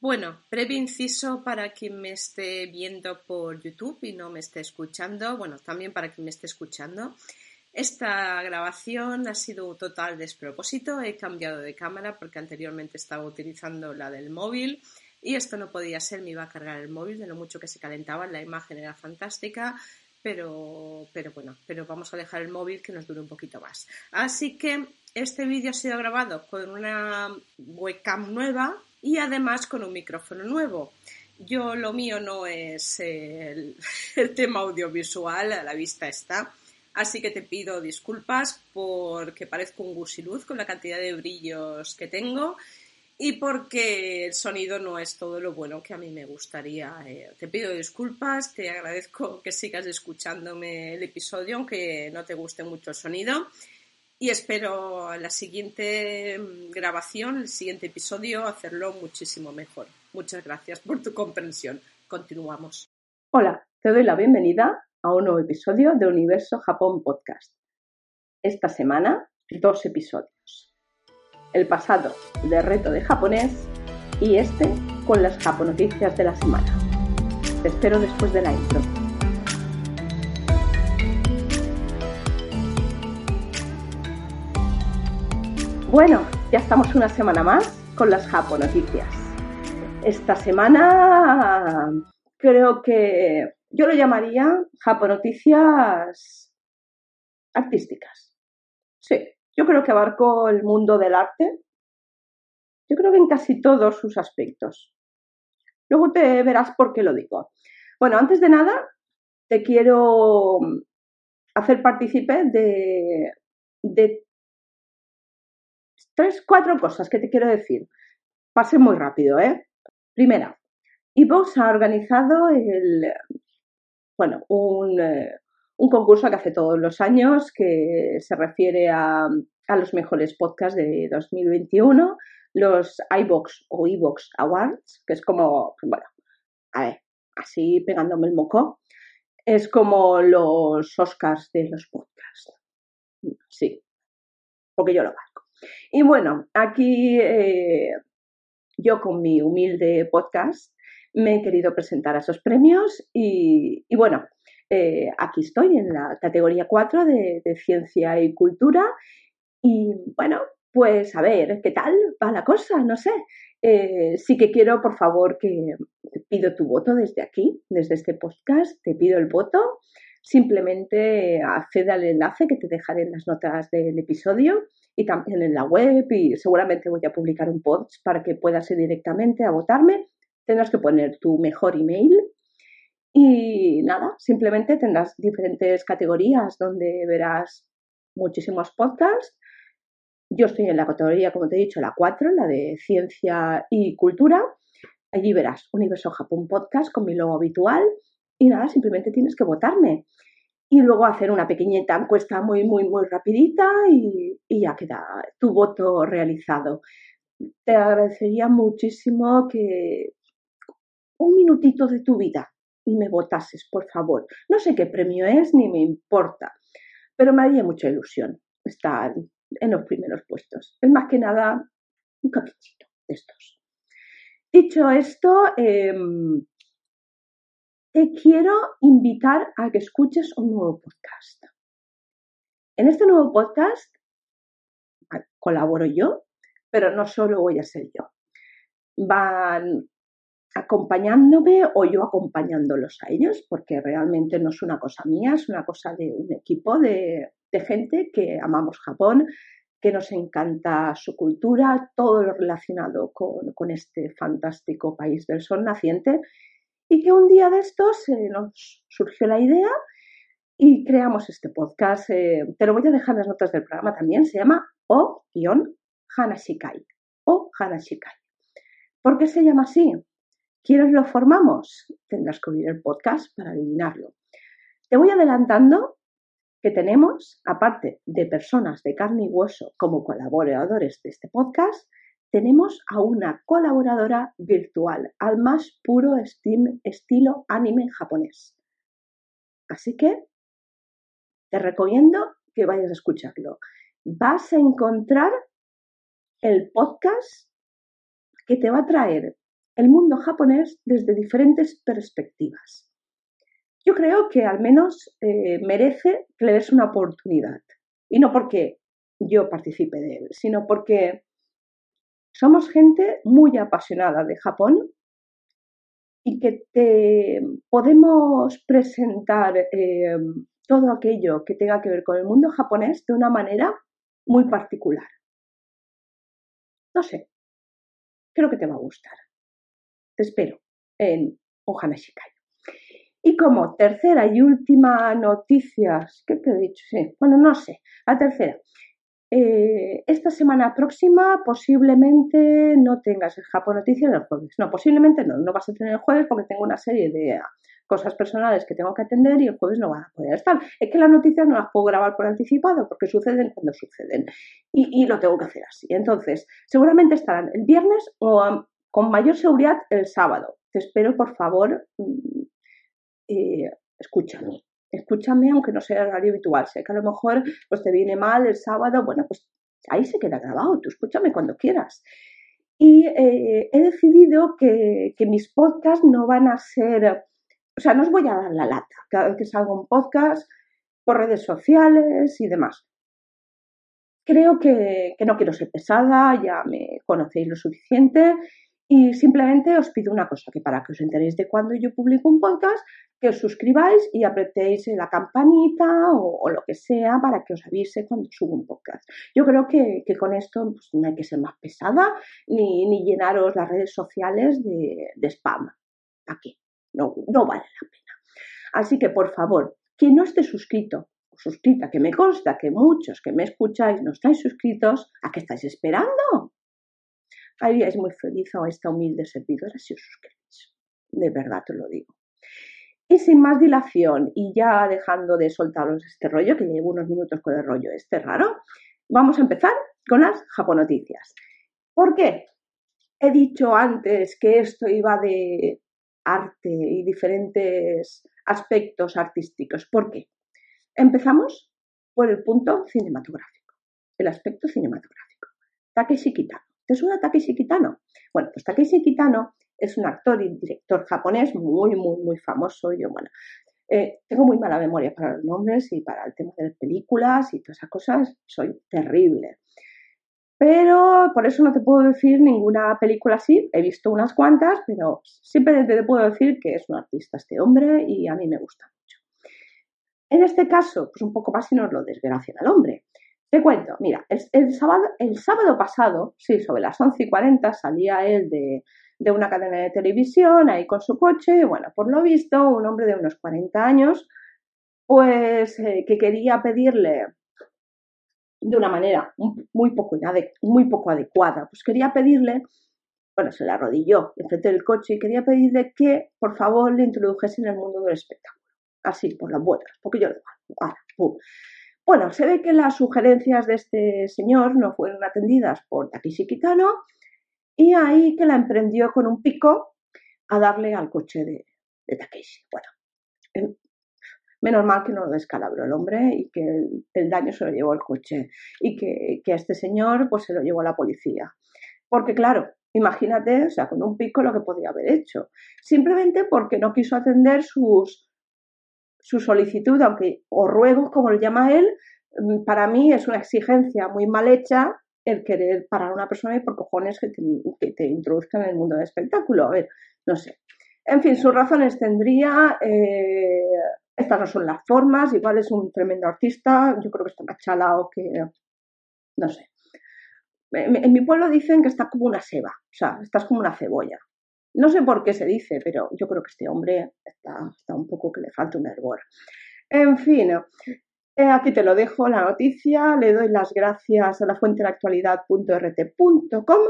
Bueno, breve inciso para quien me esté viendo por YouTube y no me esté escuchando, bueno, también para quien me esté escuchando. Esta grabación ha sido un total despropósito, he cambiado de cámara porque anteriormente estaba utilizando la del móvil y esto no podía ser, me iba a cargar el móvil de lo mucho que se calentaba, la imagen era fantástica, pero, pero bueno, pero vamos a dejar el móvil que nos dure un poquito más. Así que este vídeo ha sido grabado con una webcam nueva y además con un micrófono nuevo. Yo lo mío no es el, tema audiovisual, a la vista está. Así que te pido disculpas porque parezco un gusiluz con la cantidad de brillos que tengo y porque el sonido no es todo lo bueno que a mí me gustaría. Eh, te pido disculpas, te agradezco que sigas escuchándome el episodio, aunque no te guste mucho el sonido y espero la siguiente mm, grabación, el siguiente episodio, hacerlo muchísimo mejor. Muchas gracias por tu comprensión. Continuamos. Hola, te doy la bienvenida a un nuevo episodio de Universo Japón Podcast. Esta semana, dos episodios. El pasado de reto de japonés y este con las japonoticias de la semana. Te espero después de la intro. Bueno, ya estamos una semana más con las Japo Noticias. Esta semana creo que yo lo llamaría Japo Noticias artísticas. Sí, yo creo que abarco el mundo del arte. Yo creo que en casi todos sus aspectos. Luego te verás por qué lo digo. Bueno, antes de nada, te quiero hacer partícipe de, de tres, cuatro cosas que te quiero decir. Pase muy rápido, ¿eh? Primera, Evox ha organizado el, bueno, un, eh, un, concurso que hace todos los años que se refiere a, a los mejores podcasts de 2021, los iBox o iBox Awards, que es como, bueno, a ver, así pegándome el moco, es como los Oscars de los podcasts. Sí, porque yo lo hago. Y bueno, aquí eh, yo con mi humilde podcast me he querido presentar a esos premios y, bueno, eh, aquí estoy en la categoría 4 de, ciencia y cultura y bueno, pues a ver, ¿qué tal va la cosa? No sé. Eh, sí que quiero, por favor, que pido tu voto desde aquí, desde este podcast, te pido el voto. Simplemente accede al enlace que te dejaré en las notas del episodio y también en la web y seguramente voy a publicar un post para que puedas ir directamente a votarme. Tendrás que poner tu mejor email y nada, simplemente tendrás diferentes categorías donde verás muchísimos podcasts. Yo estoy en la categoría, como te he dicho, la 4, la de ciencia y cultura. Allí verás Universo Japón Podcast con mi logo habitual y nada, simplemente tienes que votarme y luego hacer una pequeñita encuesta muy, muy, muy rapidita y, ya queda tu voto realizado. Te agradecería muchísimo que un minutito de tu vida y me votases, por favor. No sé qué premio es ni me importa, pero me haría mucha ilusión estar en los primeros puestos. Es más que nada un caprichito de estos. Dicho esto, em, te quiero invitar a que escuches un nuevo podcast. En este nuevo podcast colaboro yo, pero no solo voy a ser yo. Van acompañándome o yo acompañándolos a ellos, porque realmente no es una cosa mía, es una cosa de un equipo de, gente que amamos Japón, que nos encanta su cultura, todo lo relacionado con, con este fantástico país del sol naciente y que un día de estos nos surgió la idea y creamos este podcast. Eh, te lo voy a dejar en las notas del programa también. Se llama O-Hanashikai. O Hanashikai. ¿Por qué se llama así? ¿Quiénes lo formamos? Tendrás que oír el podcast para adivinarlo. Te voy adelantando que tenemos, aparte de personas de carne y hueso como colaboradores de este podcast, tenemos a una colaboradora virtual al más puro estilo anime japonés. Así que te recomiendo que vayas a escucharlo. Vas a encontrar el podcast que te va a traer el mundo japonés desde diferentes perspectivas. Yo creo que al menos eh, merece que le des una oportunidad. Y no porque yo participe de él, sino porque somos gente muy apasionada de Japón y que te podemos presentar eh, todo aquello que tenga que ver con el mundo japonés de una manera muy particular. No sé, creo que te va a gustar. Te espero en Ohana Shikai. Y como tercera y última noticia, ¿qué te he dicho? Sí, bueno, no sé, la tercera. Eh, esta semana próxima posiblemente no tengas el Japón Noticias el jueves. No, posiblemente no, no vas a tener el jueves porque tengo una serie de cosas personales que tengo que atender y el jueves no van a poder estar. Es que las noticias no las puedo grabar por anticipado porque suceden cuando suceden y, lo tengo que hacer así. Entonces, seguramente estarán el viernes o con mayor seguridad el sábado. Te espero, por favor, mm, eh, escúchame escúchame aunque no sea el horario habitual. Sé que a lo mejor pues te viene mal el sábado, bueno, pues ahí se queda grabado, tú escúchame cuando quieras. Y eh, he decidido que, que, mis podcasts no van a ser, o sea, no os voy a dar la lata cada vez que salga un podcast por redes sociales y demás. Creo que, que no quiero ser pesada, ya me conocéis lo suficiente y simplemente os pido una cosa, que para que os enteréis de cuando yo publico un podcast, que os suscribáis y apretéis la campanita o, lo que sea para que os avise cuando subo un podcast. Yo creo que, con esto pues, no hay que ser más pesada ni, llenaros las redes sociales de, spam. Aquí, no, no vale la pena. Así que, por favor, quien no esté suscrito suscrita, que me consta que muchos que me escucháis no estáis suscritos, ¿a qué estáis esperando? Haríais muy feliz a esta humilde servidora si os suscribís. De verdad te lo digo. Y sin más dilación y ya dejando de soltaros este rollo, que llevo unos minutos con el rollo este raro, vamos a empezar con las japonoticias. ¿Por qué? He dicho antes que esto iba de arte y diferentes aspectos artísticos. ¿Por qué? Empezamos por el punto cinematográfico, el aspecto cinematográfico. Takeshi Kitano. ¿Te suena Takeshi Kitano? Bueno, pues Takeshi Kitano es un actor y director japonés muy, muy, muy famoso. Yo, bueno, eh, tengo muy mala memoria para los nombres y para el tema de las películas y todas esas cosas. Soy terrible. Pero por eso no te puedo decir ninguna película así. He visto unas cuantas, pero simplemente te puedo decir que es un artista este hombre y a mí me gusta mucho. En este caso, pues un poco más si nos lo desgracian al hombre. Te cuento, mira, el, sábado, pasado, sí, sobre las 11 y 40, salía él de, de una cadena de televisión ahí con su coche. Bueno, por lo visto, un hombre de unos 40 años, pues eh, que quería pedirle de una manera muy poco, muy poco adecuada, pues quería pedirle, bueno, se le arrodilló enfrente del coche y quería pedirle que por favor le introdujese en el mundo del espectáculo. Así, por las vueltas, porque yo le digo, Bueno, se ve que las sugerencias de este señor no fueron atendidas por Takeshi Kitano y ahí que la emprendió con un pico a darle al coche de, de. Bueno, menos mal que no lo descalabró el hombre y que el, daño se lo llevó el coche y que, que, a este señor pues se lo llevó a la policía. Porque claro, imagínate, o sea, con un pico lo que podía haber hecho. Simplemente porque no quiso atender sus, su solicitud, aunque, o ruegos, como lo llama él, mm, para mí es una exigencia muy mal hecha el querer parar a una persona y por cojones que te, introduzcan en el mundo del espectáculo. A ver, no sé. En fin, sus razones tendría. Eh, estas no son las formas. Igual es un tremendo artista. Yo creo que está más que. No sé. En, mi pueblo dicen que está como una seba. O sea, estás como una cebolla. No sé por qué se dice, pero yo creo que este hombre está, un poco que le falta un hervor. En fin, aquí te lo dejo, la noticia. Le doy las gracias a la fuente de actualidad.rt.com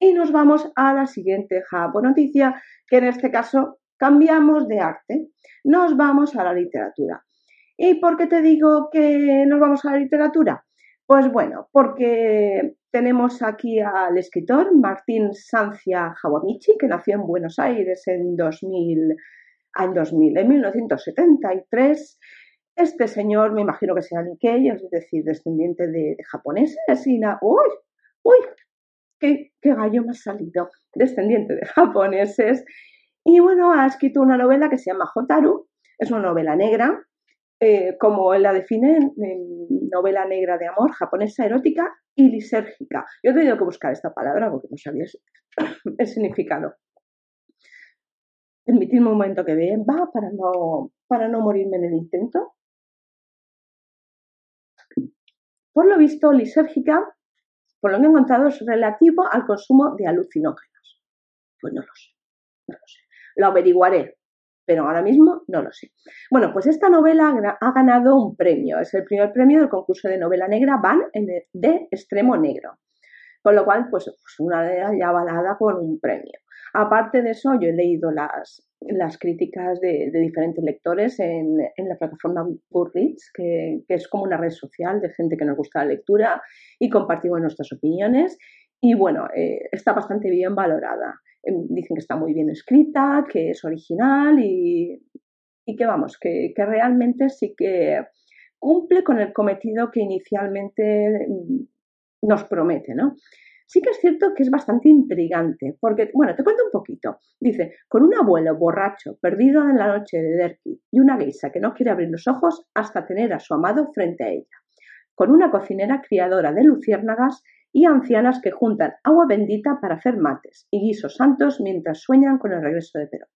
y nos vamos a la siguiente Japo noticia, que en este caso cambiamos de arte. Nos vamos a la literatura. ¿Y por qué te digo que nos vamos a la literatura? Pues bueno, porque tenemos aquí al escritor Martín Sancia Hawamichi, que nació en Buenos Aires en 2000, en 2000, en 1973 este señor, me imagino que sea Nikkei, es decir, descendiente de, japoneses y ¡Uy! ¡Uy! qué, qué gallo me ha salido, descendiente de japoneses. Y bueno, ha escrito una novela que se llama Hotaru, es una novela negra, eh, como la define novela negra de amor, japonesa, erótica y lisérgica. Yo he tenido que buscar esta palabra porque no sabía el significado. Permitidme un momento que va para no, para no morirme en el intento. Por lo visto, lisérgica, por lo que he encontrado, es relativo al consumo de alucinógenos. Pues no lo sé, no lo sé. Lo averiguaré, pero ahora mismo no lo sé. Bueno, pues esta novela ha ganado un premio. Es el primer premio del concurso de novela negra Van de Extremo Negro. Con lo cual, pues, pues una ya avalada con un premio. Aparte de eso, yo he leído las, las críticas de, diferentes lectores en, la plataforma Goodreads, que, que, es como una red social de gente que nos gusta la lectura y compartimos nuestras opiniones. Y bueno, eh, está bastante bien valorada. Em, dicen que está muy bien escrita, que es original y, que vamos, que, realmente sí que cumple con el cometido que inicialmente mm, nos promete, ¿no? Sí que es cierto que es bastante intrigante, porque, bueno, te cuento un poquito. Dice, con un abuelo borracho, perdido en la noche de Derky, y una geisa que no quiere abrir los ojos hasta tener a su amado frente a ella. Con una cocinera criadora de luciérnagas y ancianas que juntan agua bendita para hacer mates y guisos santos mientras sueñan con el regreso de Perón.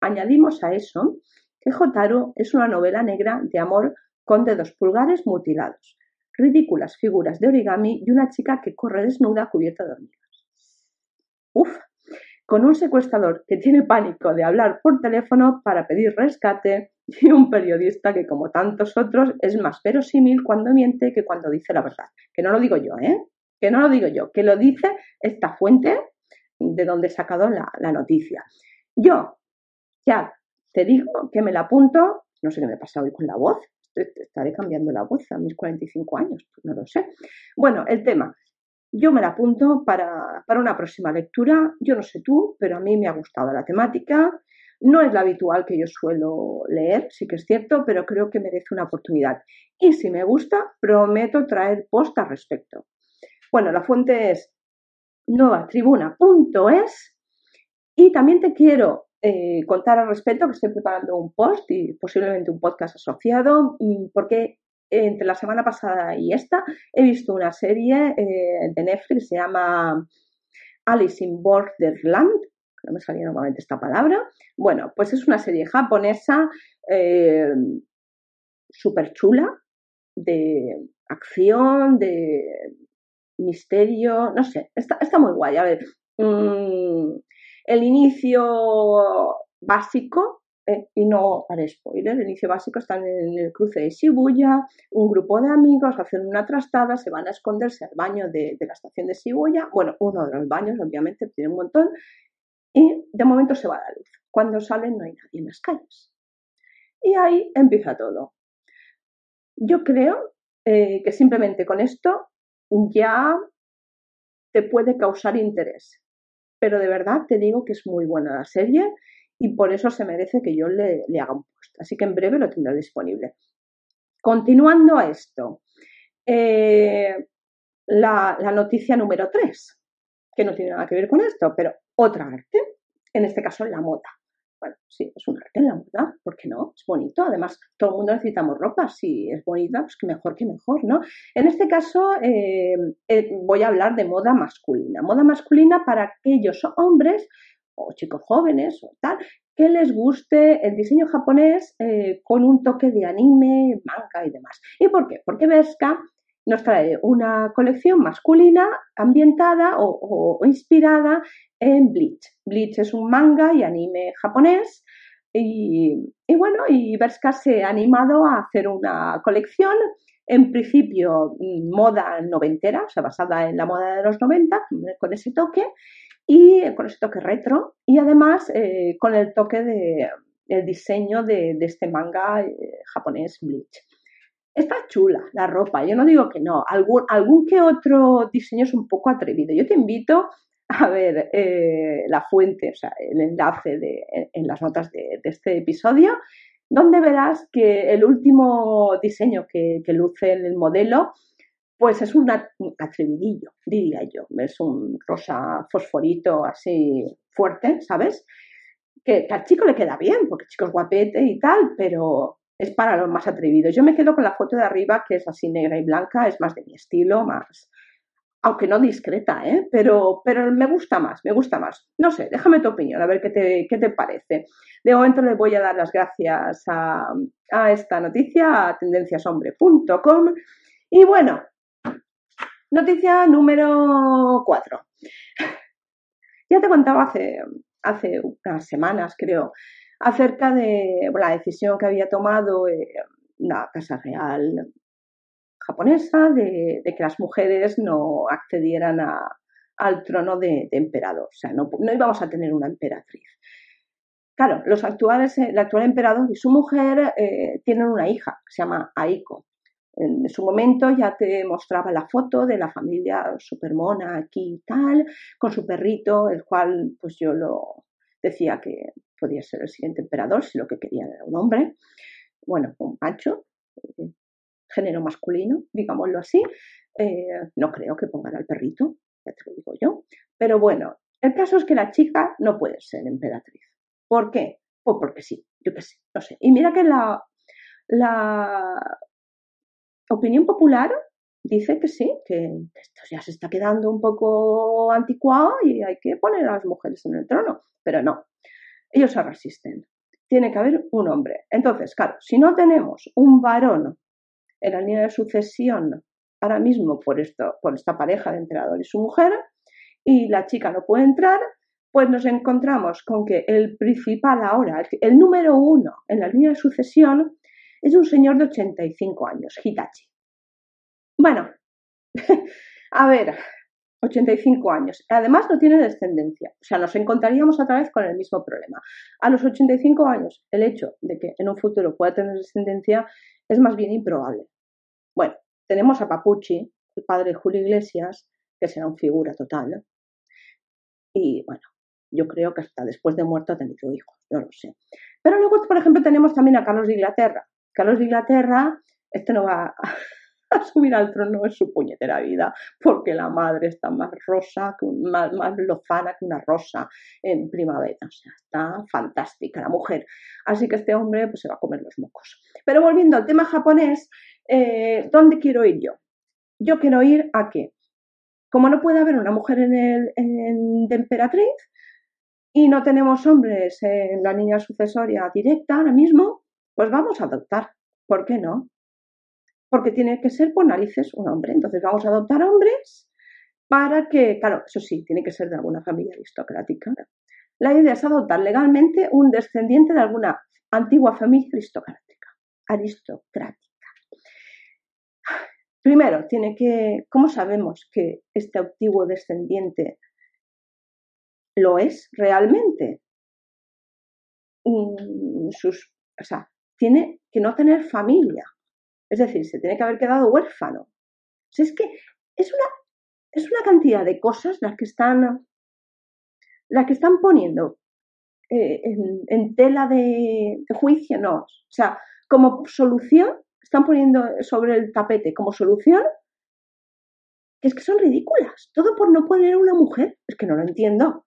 Añadimos a eso que Jotaro es una novela negra de amor con dedos pulgares mutilados, ridículas figuras de origami y una chica que corre desnuda cubierta de hormigas. Uf, con un secuestrador que tiene pánico de hablar por teléfono para pedir rescate y un periodista que, como tantos otros, es más verosímil cuando miente que cuando dice la verdad. Que no lo digo yo, ¿eh? Que no lo digo yo, que lo dice esta fuente de donde he sacado la, noticia. Yo, ya te digo que me la apunto, no sé qué me pasa hoy con la voz, estaré cambiando la voz a mis 45 años, no lo sé. Bueno, el tema, yo me la apunto para, una próxima lectura. Yo no sé tú, pero a mí me ha gustado la temática. No es la habitual que yo suelo leer, sí que es cierto, pero creo que merece una oportunidad. Y si me gusta, prometo traer post al respecto. Bueno, la fuente es nuevatribuna.es y también te quiero eh, contar al respecto que estoy preparando un post y posiblemente un podcast asociado mm, porque entre la semana pasada y esta he visto una serie eh, de Netflix que se llama Alice in Borderland, no me salía normalmente esta palabra. Bueno, pues es una serie japonesa eh, súper chula, de acción, de misterio, no sé, está, muy guay. A ver, mm, el inicio básico eh, y no para spoiler, el inicio básico están en el cruce de Shibuya, un grupo de amigos hacen una trastada, se van a esconderse al baño de, la estación de Shibuya, bueno, uno de los baños obviamente tiene un montón, y de momento se va la luz. Cuando salen no hay nadie en las calles. Y ahí empieza todo. Yo creo eh, que simplemente con esto ya te puede causar interés. Pero de verdad te digo que es muy buena la serie y por eso se merece que yo le, haga un post. Así que en breve lo tendré disponible. Continuando a esto, eh, la, noticia número 3, que no tiene nada que ver con esto, pero otra arte, en este caso la moda. Bueno, sí, es un arte en la moda, ¿por qué no? Es bonito, además todo el mundo necesitamos ropa, si es bonita, pues que mejor que mejor, ¿no? En este caso eh, eh, voy a hablar de moda masculina, moda masculina para aquellos hombres o chicos jóvenes o tal, que les guste el diseño japonés eh, con un toque de anime, manga y demás. ¿Y por qué? Porque Berska nos trae una colección masculina ambientada o, inspirada en Bleach. Bleach es un manga y anime japonés y, bueno, y Berska se ha animado a hacer una colección en principio moda noventera, o sea, basada en la moda de los 90, con ese toque, y con ese toque retro y además eh, con el toque de el diseño de, este manga eh, japonés Bleach. Está chula la ropa, yo no digo que no, algún, algún que otro diseño es un poco atrevido. Yo te invito a ver eh, la fuente, o sea, el enlace en, las notas de, este episodio, donde verás que el último diseño que, que luce en el modelo pues es un atrevidillo, diría yo. Es un rosa fosforito así fuerte, ¿sabes? Que, al chico le queda bien, porque el chico es guapete y tal, pero es para los más atrevidos. Yo me quedo con la foto de arriba, que es así negra y blanca, es más de mi estilo, más, aunque no discreta, ¿eh? pero, pero me gusta más, me gusta más. No sé, déjame tu opinión, a ver qué te, qué te parece. De momento le voy a dar las gracias a, esta noticia, a tendenciashombre.com. Y bueno, Noticia número 4. Ya te contaba hace, hace unas semanas, creo, acerca de la decisión que había tomado eh, la Casa Real japonesa de, que las mujeres no accedieran al trono de, emperador. O sea, no, íbamos a tener una emperatriz. Claro, los actuales, el actual emperador y su mujer eh, tienen una hija que se llama Aiko. En su momento ya te mostraba la foto de la familia supermona aquí y tal, con su perrito, el cual pues yo lo decía que podía ser el siguiente emperador si lo que quería era un hombre, bueno, un macho, eh, género masculino, digámoslo así. Eh, no creo que pongan al perrito, ya te lo digo yo. Pero bueno, el caso es que la chica no puede ser emperatriz. ¿Por qué? Pues porque sí, yo qué sé, no sé. Y mira que la, la opinión popular dice que sí, que esto ya se está quedando un poco anticuado y hay que poner a las mujeres en el trono, pero no, ellos se resisten. Tiene que haber un hombre. Entonces, claro, si no tenemos un varón en la línea de sucesión ahora mismo por, esto, por esta pareja de emperador y su mujer, y la chica no puede entrar, pues nos encontramos con que el principal ahora, el número uno en la línea de sucesión, es un señor de 85 años, Hitachi. Bueno, a ver, 85 años. Además no tiene descendencia. O sea, nos encontraríamos otra vez con el mismo problema. A los 85 años, el hecho de que en un futuro pueda tener descendencia es más bien improbable. Bueno, tenemos a Papucci, el padre de Julio Iglesias, que será un figura total. Y bueno, yo creo que hasta después de muerto ha tenido hijos, no lo sé. Pero luego, por ejemplo, tenemos también a Carlos de Inglaterra, Carlos de Inglaterra, este no va a, subir al trono en su puñetera vida, porque la madre está más rosa, más, más lozana que una rosa en primavera. O sea, está fantástica la mujer. Así que este hombre pues, se va a comer los mocos. Pero volviendo al tema japonés, eh, ¿dónde quiero ir yo? Yo quiero ir a que, como no puede haber una mujer en el en, de emperatriz y no tenemos hombres en la línea sucesoria directa ahora mismo, pues vamos a adoptar. ¿Por qué no? Porque tiene que ser por narices un hombre. Entonces vamos a adoptar hombres para que, claro, eso sí, tiene que ser de alguna familia aristocrática. La idea es adoptar legalmente un descendiente de alguna antigua familia aristocrática. Aristocrática. Primero, tiene que, ¿cómo sabemos que este antiguo descendiente lo es realmente? Mm, sus, o sea, tiene que no tener familia. Es decir, se tiene que haber quedado huérfano. es que es una, es una cantidad de cosas las que están, las que están poniendo eh, en, tela de, juicio, no. O sea, como solución, están poniendo sobre el tapete como solución es que son ridículas. Todo por no poner una mujer. Es que no lo entiendo.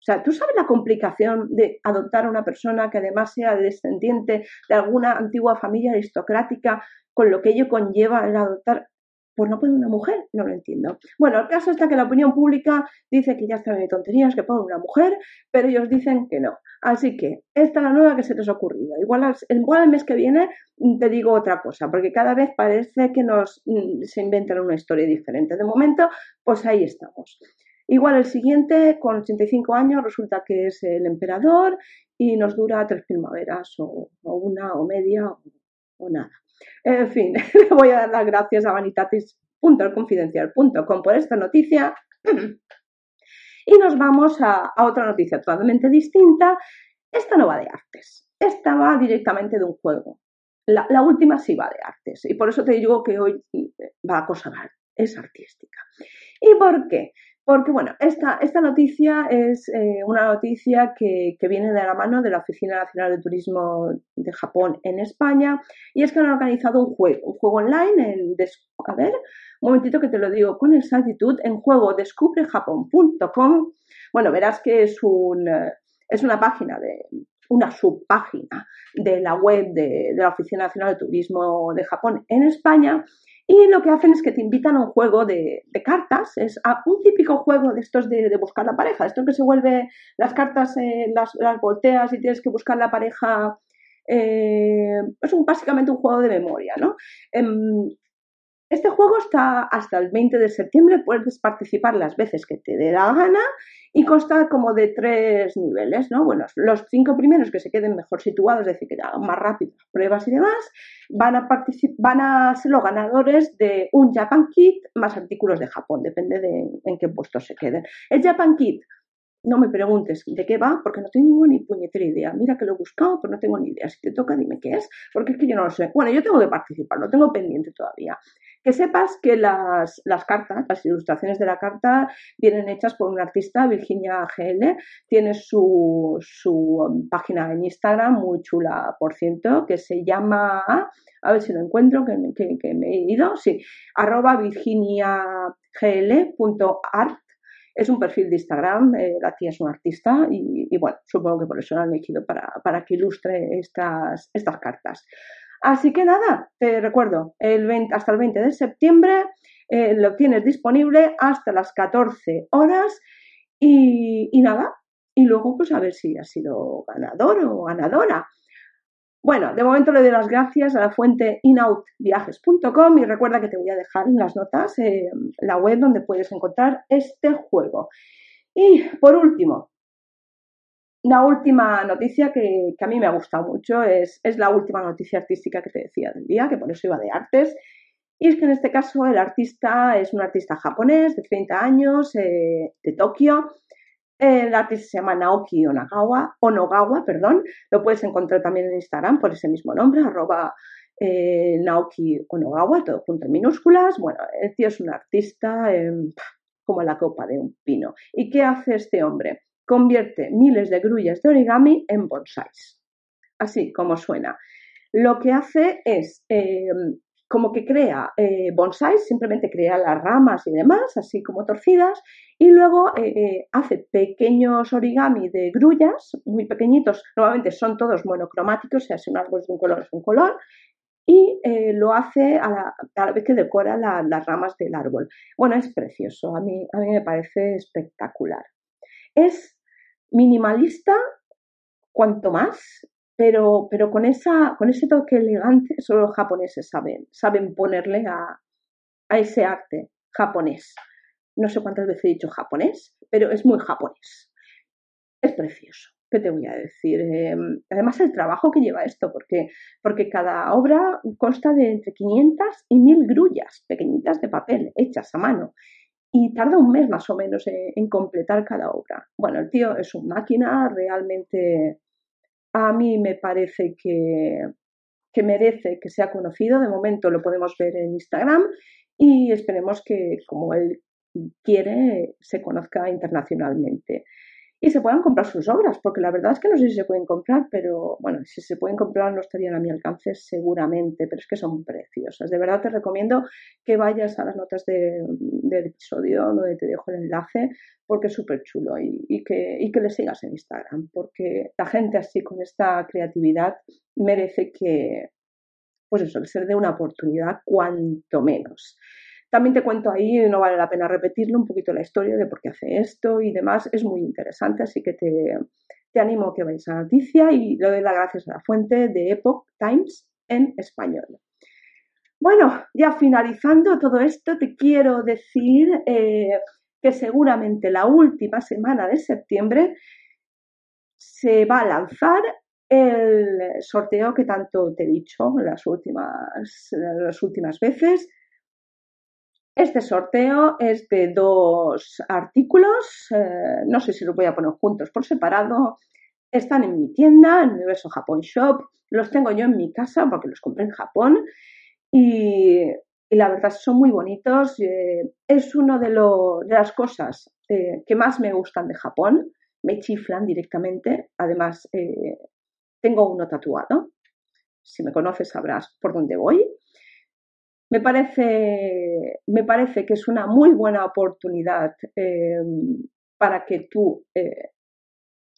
O sea, ¿tú sabes la complicación de adoptar a una persona que además sea descendiente de alguna antigua familia aristocrática, con lo que ello conlleva el adoptar? Pues no puede una mujer, no lo entiendo. Bueno, el caso está que la opinión pública dice que ya está de tonterías, que pone una mujer, pero ellos dicen que no. Así que esta es la nueva que se les ha ocurrido. Igual, igual el mes que viene mm, te digo otra cosa, porque cada vez parece que nos mm, se inventan una historia diferente. De momento, pues ahí estamos. Igual el siguiente, con 85 años, resulta que es el emperador y nos dura tres primaveras o, una o media o, nada. En fin, le voy a dar las gracias a vanitatis.confidencial.com por esta noticia. Y nos vamos a, otra noticia totalmente distinta. Esta no va de artes, esta va directamente de un juego. La, última sí va de artes y por eso te digo que hoy va a cosa es artística. ¿Y por qué? Porque, bueno, esta, esta noticia es eh, una noticia que, viene de la mano de la Oficina Nacional de Turismo de Japón en España y es que han organizado un juego, un juego online, en, a ver, Un momentito que te lo digo con exactitud. En juego descubrejapón.com. Bueno, verás que es, un, es una página de una subpágina de la web de, la Oficina Nacional de Turismo de Japón en España. Y lo que hacen es que te invitan a un juego de, cartas, es a un típico juego de estos de, buscar la pareja, esto que se vuelve las cartas, eh, las, las, volteas y tienes que buscar la pareja, eh, es un, básicamente un juego de memoria, ¿no? Este juego está hasta el 20 de septiembre, puedes participar las veces que te dé la gana y consta como de tres niveles, ¿no? Bueno, los cinco primeros que se queden mejor situados, es decir, que hagan más rápido pruebas y demás, van a, van a ser los ganadores de un Japan Kit más artículos de Japón, depende de en qué puesto se queden. El Japan Kit no me preguntes de qué va, porque no tengo ni puñetera idea. Mira que lo he buscado, pero no tengo ni idea. Si te toca, dime qué es, porque es que yo no lo sé. Bueno, yo tengo que participar, lo tengo pendiente todavía. Que sepas que las, cartas, las ilustraciones de la carta, vienen hechas por un artista, Virginia GL. Tiene su, um, página en Instagram, muy chula, por ciento, que se llama, a ver si lo encuentro, que, que me he ido, sí, arroba virginiagl.art es un perfil de Instagram, eh, la tía es una artista y, bueno, supongo que por eso la han elegido para, que ilustre estas, estas cartas. Así que nada, te recuerdo, el hasta el 20 de septiembre eh, lo tienes disponible hasta las 14 horas y, y, nada, y luego pues a ver si has sido ganador o ganadora. Bueno, de momento le doy las gracias a la fuente inoutviajes.com y recuerda que te voy a dejar en las notas eh, la web donde puedes encontrar este juego. Y por último, la última noticia que, a mí me ha gustado mucho es, la última noticia artística que te decía del día, que por eso iba de artes. Y es que en este caso el artista es un artista japonés de 30 años, eh, de Tokio, el artista se llama Naoki Onagawa, Onogawa, perdón. Lo puedes encontrar también en Instagram por ese mismo nombre, arroba eh, Naoki Onogawa, todo junto en minúsculas. Bueno, el tío es un artista em, como la copa de un pino. ¿Y qué hace este hombre? Convierte miles de grullas de origami en bonsáis. Así como suena. Lo que hace es em, como que crea eh, bonsais, simplemente crea las ramas y demás, así como torcidas, y luego eh, eh, hace pequeños origami de grullas, muy pequeñitos, normalmente son todos monocromáticos, o sea, si un árbol es de un color es un color, y lo hace a la, vez que decora las ramas del árbol. Bueno, es precioso, a mí, a mí me parece espectacular. Es minimalista, cuanto más, pero, pero con, esa, con ese toque elegante solo los japoneses saben, saben ponerle a, a ese arte japonés. No sé cuántas veces he dicho japonés, pero es muy japonés. Es precioso. ¿Qué te voy a decir? Em, además, el trabajo que lleva esto, porque, porque cada obra consta de entre 500 y 1000 grullas pequeñitas de papel hechas a mano y tarda un mes más o menos en, completar cada obra. Bueno, el tío es una máquina realmente a mí me parece que, que merece que sea conocido. De momento lo podemos ver en Instagram y esperemos que, como él quiere, se conozca internacionalmente y se puedan comprar sus obras, porque la verdad es que no sé si se pueden comprar, pero bueno, si se pueden comprar no estarían a mi alcance seguramente, pero es que son preciosas. De verdad te recomiendo que vayas a las notas del episodio donde te dejo el enlace, porque es súper chulo y, que, y que le sigas en Instagram, porque la gente así con esta creatividad merece que, pues eso, se le dé una oportunidad cuanto menos. También te cuento ahí, no vale la pena repetirlo, un poquito la historia de por qué hace esto y demás. Es muy interesante, así que te, animo a que vayas a la noticia y le doy las gracias a la fuente de Epoch Times en español. Bueno, ya finalizando todo esto, te quiero decir eh, que seguramente la última semana de septiembre se va a lanzar el sorteo que tanto te he dicho las últimas, las últimas veces este sorteo es de dos artículos, eh, no sé si los voy a poner juntos por separado. Están en mi tienda, en Universo Japón Shop. Los tengo yo en mi casa porque los compré en Japón y, la verdad son muy bonitos. Eh, es una de, de, las cosas eh, que más me gustan de Japón. Me chiflan directamente. Además, tengo uno tatuado. Si me conoces sabrás por dónde voy. Me parece, me parece que es una muy buena oportunidad eh, para que tú eh,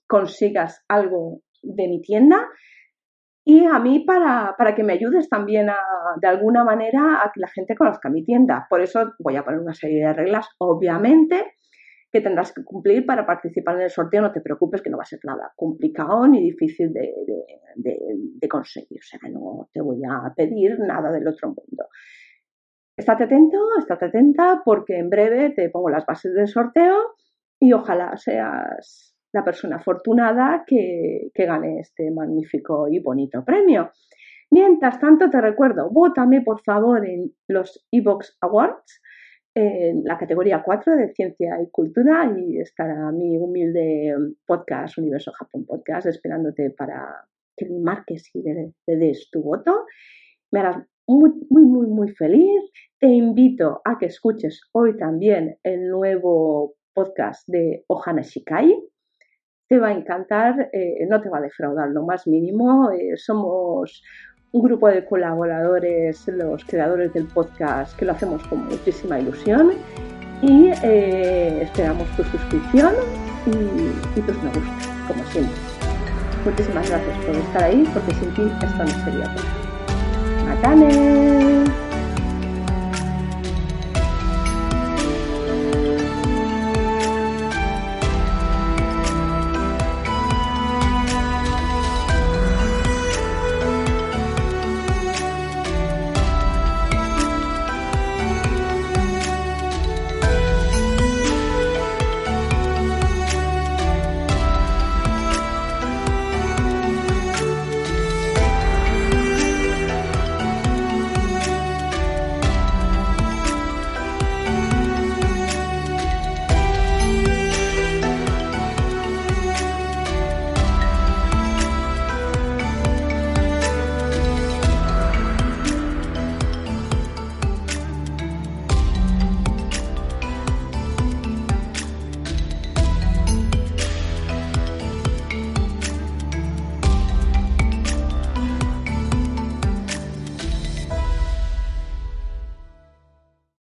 consigas algo de mi tienda y a mí para, para, que me ayudes también a, de alguna manera a que la gente conozca mi tienda. Por eso voy a poner una serie de reglas, obviamente, que tendrás que cumplir para participar en el sorteo. No te preocupes que no va a ser nada complicado ni difícil de, conseguir. O sea, no te voy a pedir nada del otro mundo. Estate atento, estate atenta porque en breve te pongo las bases del sorteo y ojalá seas la persona afortunada que, que gane este magnífico y bonito premio. Mientras tanto, te recuerdo, vótame por favor en los Evox Awards en la categoría 4 de Ciencia y Cultura y estará mi humilde podcast, Universo Japón Podcast, esperándote para que marques y le, des tu voto. Me harás muy, muy, muy, muy feliz. Te invito a que escuches hoy también el nuevo podcast de Ohana Shikai. Te va a encantar, eh, no te va a defraudar lo más mínimo. Eh, somos un grupo de colaboradores, los creadores del podcast, que lo hacemos con muchísima ilusión y eh, esperamos tu suscripción y, tus me gusta, como siempre. Muchísimas gracias por estar ahí, porque sin ti esto no sería posible. ¡Matane!